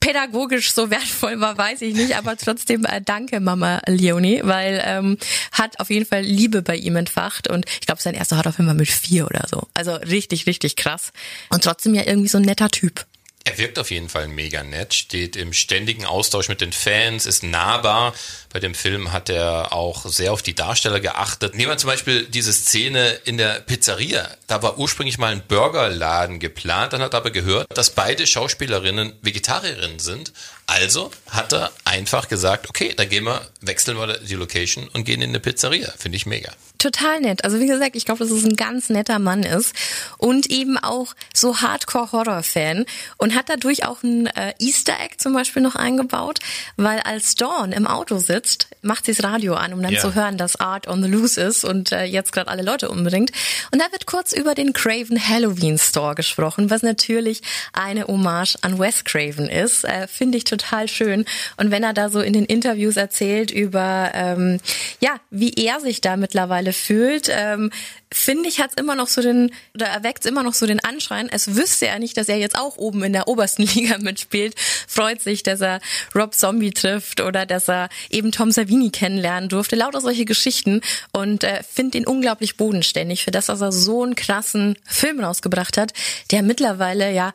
pädagogisch so wertvoll war, weiß ich nicht, aber trotzdem äh, danke Mama Leonie, weil ähm, hat auf jeden Fall Liebe bei ihm entfacht und ich glaube, sein erster Horrorfilm war mit vier oder so. Also richtig, richtig krass. Und trotzdem ja irgendwie so ein netter Typ.
Er wirkt auf jeden Fall mega nett, steht im ständigen Austausch mit den Fans, ist nahbar. Bei dem Film hat er auch sehr auf die Darsteller geachtet. Nehmen wir zum Beispiel diese Szene in der Pizzeria. Da war ursprünglich mal ein Burgerladen geplant, dann hat er aber gehört, dass beide Schauspielerinnen Vegetarierinnen sind. Also hat er einfach gesagt, okay, dann gehen wir, wechseln wir die Location und gehen in eine Pizzeria. Finde ich mega
total nett. Also wie gesagt, ich glaube, dass es ein ganz netter Mann ist und eben auch so Hardcore-Horror-Fan und hat dadurch auch ein äh, Easter Egg zum Beispiel noch eingebaut, weil als Dawn im Auto sitzt, macht sie das Radio an, um dann yeah. zu hören, dass Art on the Loose ist und äh, jetzt gerade alle Leute umbringt. Und da wird kurz über den Craven Halloween Store gesprochen, was natürlich eine Hommage an Wes Craven ist. Äh, Finde ich total schön. Und wenn er da so in den Interviews erzählt über, ähm, ja, wie er sich da mittlerweile fühlt, ähm, finde ich, hat es immer noch so den, oder erweckt immer noch so den Anschein, es wüsste er nicht, dass er jetzt auch oben in der obersten [LAUGHS] Liga mitspielt, freut sich, dass er Rob Zombie trifft oder dass er eben Tom Savini kennenlernen durfte, lauter solche Geschichten. Und äh, finde ihn unglaublich bodenständig für das, dass er so einen krassen Film rausgebracht hat, der mittlerweile ja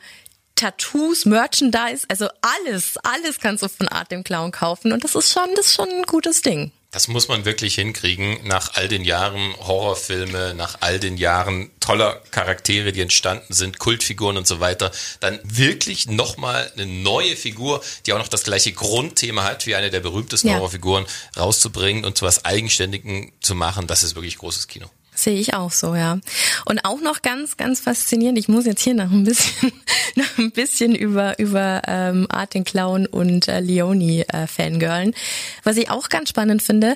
Tattoos, Merchandise, also alles, alles kannst du von Art dem Clown kaufen. Und das ist schon, das ist schon ein gutes Ding.
Das muss man wirklich hinkriegen, nach all den Jahren Horrorfilme, nach all den Jahren toller Charaktere, die entstanden sind, Kultfiguren und so weiter, dann wirklich nochmal eine neue Figur, die auch noch das gleiche Grundthema hat wie eine der berühmtesten ja. Horrorfiguren, rauszubringen und zu was Eigenständigen zu machen, das ist wirklich großes Kino.
Sehe ich auch so, ja. Und auch noch ganz, ganz faszinierend. Ich muss jetzt hier noch ein bisschen, [LAUGHS] noch ein bisschen über über ähm, Artin Clown und äh, Leonie äh, fangirlen. Was ich auch ganz spannend finde,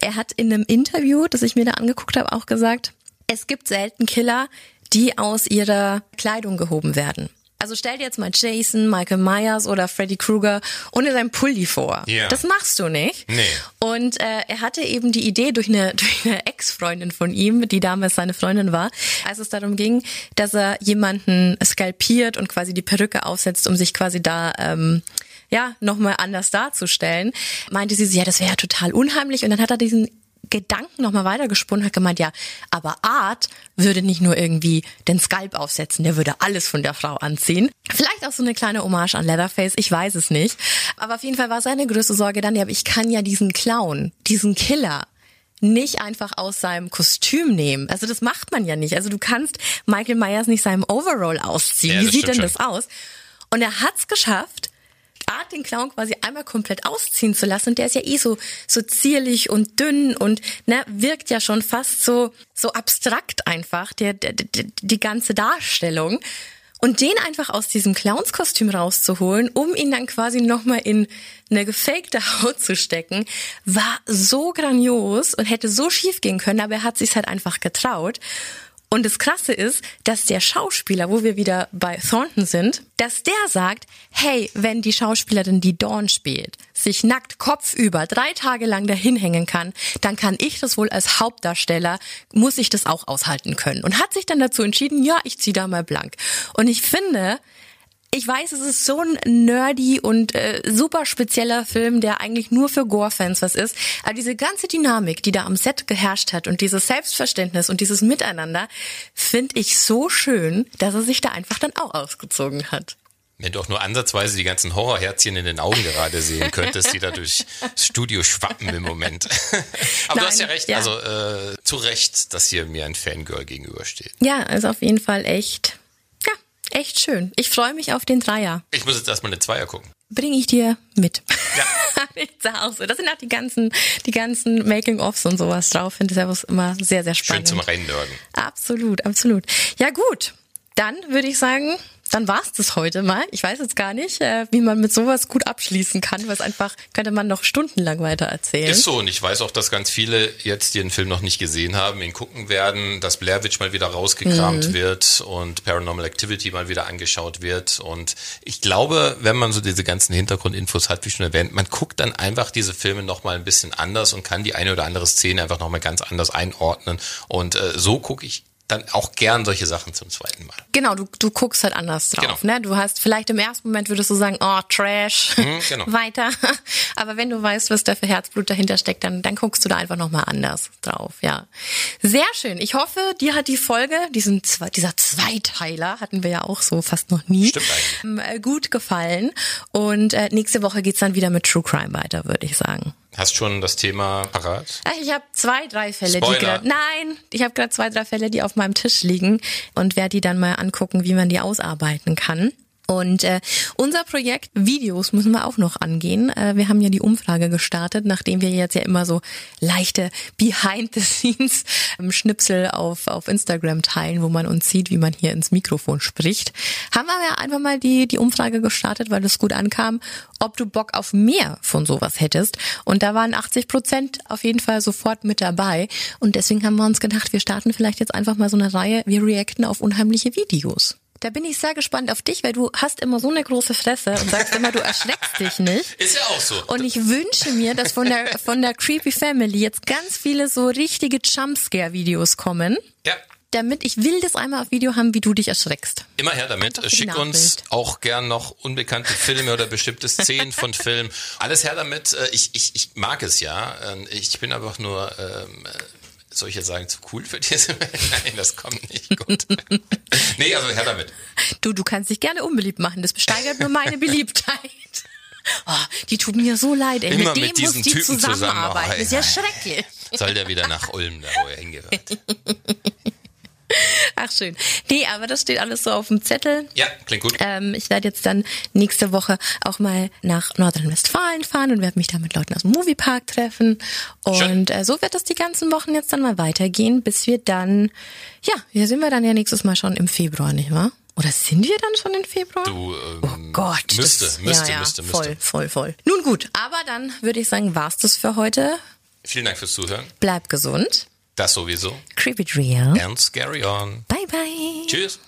er hat in einem Interview, das ich mir da angeguckt habe, auch gesagt, es gibt selten Killer, die aus ihrer Kleidung gehoben werden. Also stell dir jetzt mal Jason, Michael Myers oder Freddy Krueger ohne sein Pulli vor. Ja. Das machst du nicht.
Nee.
Und äh, er hatte eben die Idee durch eine, [LAUGHS] durch eine Ex-Freundin von ihm, die damals seine Freundin war, als es darum ging, dass er jemanden skalpiert und quasi die Perücke aufsetzt, um sich quasi da ähm, ja nochmal anders darzustellen, meinte sie, ja, das wäre ja total unheimlich. Und dann hat er diesen Gedanken nochmal weitergesponnen, hat gemeint, ja, aber Art würde nicht nur irgendwie den Skalp aufsetzen, der würde alles von der Frau anziehen. Vielleicht auch so eine kleine Hommage an Leatherface, ich weiß es nicht. Aber auf jeden Fall war seine größte Sorge dann, ja, aber ich kann ja diesen Clown, diesen Killer, nicht einfach aus seinem Kostüm nehmen. Also das macht man ja nicht. Also du kannst Michael Myers nicht seinem Overall ausziehen.
Ja,
Wie sieht denn
stimmt
das aus? Und er hat's geschafft, Art den Clown quasi einmal komplett ausziehen zu lassen. Und der ist ja eh so, so zierlich und dünn und ne, wirkt ja schon fast so, so abstrakt einfach, der, der, der, die ganze Darstellung. Und den einfach aus diesem Clownskostüm rauszuholen, um ihn dann quasi nochmal in eine gefakte [LAUGHS] Haut zu stecken, war so grandios und hätte so schief gehen können, aber er hat sich halt einfach getraut. Und das Krasse ist, dass der Schauspieler, wo wir wieder bei Thornton sind, dass der sagt, hey, wenn die Schauspielerin, die Dawn spielt, sich nackt kopfüber drei Tage lang dahin hängen kann, dann kann ich das wohl als Hauptdarsteller, muss ich das auch aushalten können. Und hat sich dann dazu entschieden, ja, ich zieh da mal blank. Und ich finde, ich weiß, es ist so ein nerdy und äh, super spezieller Film, der eigentlich nur für Gore-Fans was ist. Aber diese ganze Dynamik, die da am Set geherrscht hat und dieses Selbstverständnis und dieses Miteinander, finde ich so schön, dass er sich da einfach dann auch ausgezogen hat.
Wenn du auch nur ansatzweise die ganzen Horrorherzchen in den Augen gerade sehen könntest, die da durchs Studio schwappen im Moment. [LAUGHS] Aber
Nein,
du hast ja recht,
ja.
also äh, zu Recht, dass hier mir ein Fangirl gegenübersteht.
Ja, also auf jeden Fall echt, echt schön. Ich freue mich auf den Dreier.
Ich muss jetzt erstmal eine Zweier gucken.
Bringe ich dir mit.
Ja. [LAUGHS]
ich sag auch so. Das sind auch die ganzen, die ganzen Making-ofs und sowas drauf. Finde ich einfach immer sehr, sehr
Schön
spannend.
zum Reinnörden.
Absolut, absolut. Ja gut, dann würde ich sagen, dann war's das heute mal. Ich weiß jetzt gar nicht, äh, wie man mit sowas gut abschließen kann, es einfach könnte man noch stundenlang weiter erzählen.
Ist so, und ich weiß auch, dass ganz viele jetzt, die den Film noch nicht gesehen haben, ihn gucken werden, dass Blair Witch mal wieder rausgekramt wird und Paranormal Activity mal wieder angeschaut wird. Und ich glaube, wenn man so diese ganzen Hintergrundinfos hat, wie schon erwähnt, man guckt dann einfach diese Filme nochmal ein bisschen anders und kann die eine oder andere Szene einfach nochmal ganz anders einordnen. Und äh, so gucke ich dann auch gern solche Sachen zum zweiten Mal.
Genau, du, du guckst halt anders drauf.
Genau.
Ne? Du hast vielleicht im ersten Moment würdest du sagen, oh, Trash,
genau. [LAUGHS]
weiter. Aber wenn du weißt, was da für Herzblut dahinter steckt, dann, dann guckst du da einfach nochmal anders drauf. Ja, Sehr schön. Ich hoffe, dir hat die Folge, diesen, dieser Zweiteiler, hatten wir ja auch so fast noch nie, ähm, äh, gut gefallen. Und äh, nächste Woche geht's dann wieder mit True Crime weiter, würde ich sagen.
Hast schon das Thema parat?
Ach, Ich habe zwei, drei Fälle,
Spoiler.
die gerade. Nein, ich habe gerade zwei, drei Fälle, die auf meinem Tisch liegen und werde die dann mal angucken, wie man die ausarbeiten kann. Und äh, unser Projekt Videos müssen wir auch noch angehen. Äh, wir haben ja die Umfrage gestartet, nachdem wir jetzt ja immer so leichte Behind-the-Scenes-Schnipsel auf, auf Instagram teilen, wo man uns sieht, wie man hier ins Mikrofon spricht. Haben wir ja einfach mal die, die Umfrage gestartet, weil es gut ankam, ob du Bock auf mehr von sowas hättest. Und da waren 80 Prozent auf jeden Fall sofort mit dabei. Und deswegen haben wir uns gedacht, wir starten vielleicht jetzt einfach mal so eine Reihe, wir reacten auf unheimliche Videos. Da bin ich sehr gespannt auf dich, weil du hast immer so eine große Fresse und sagst immer, du erschreckst dich nicht.
Ist ja auch so.
Und ich wünsche mir, dass von der, von der Creepy Family jetzt ganz viele so richtige Jumpscare-Videos kommen,
ja.
damit ich will das einmal auf Video haben, wie du dich erschreckst.
Immer her damit.
Einfach
Schick uns auch gern noch unbekannte Filme oder bestimmte Szenen von Filmen. Alles her damit. Äh, Ich, ich, ich mag es ja. Ähm, Ich bin einfach nur, ähm, äh, soll ich jetzt sagen, zu cool für diese Welt? [LAUGHS] Nein, das kommt nicht gut. [LAUGHS] nee, also her damit.
Du, du kannst dich gerne unbeliebt machen, das besteigert nur meine Beliebtheit. [LAUGHS] Oh, die tut mir so leid, ey.
Immer
mit dem
mit diesen
muss die
Typen
zusammenarbeiten. Das ist ja schrecklich.
Soll der wieder nach Ulm, da wo er hingehört.
Ach schön. Nee, aber das steht alles so auf dem Zettel.
Ja, klingt gut.
Ähm, ich werde jetzt dann nächste Woche auch mal nach Nordrhein-Westfalen fahren und werde mich da mit Leuten aus dem Moviepark treffen. Und äh, so wird es die ganzen Wochen jetzt dann mal weitergehen, bis wir dann, ja, hier sind wir dann ja nächstes Mal schon im Februar, nicht wahr? Oder sind wir dann schon im Februar?
Du, ähm,
Oh Gott.
müsste,
das,
müsste,
ja, ja,
müsste, müsste.
Voll, voll, voll. Nun gut, aber dann würde ich sagen, war's das für heute.
Vielen Dank fürs Zuhören.
Bleib gesund.
Das sowieso.
Creepy Real.
And Scary On.
Bye, bye.
Tschüss.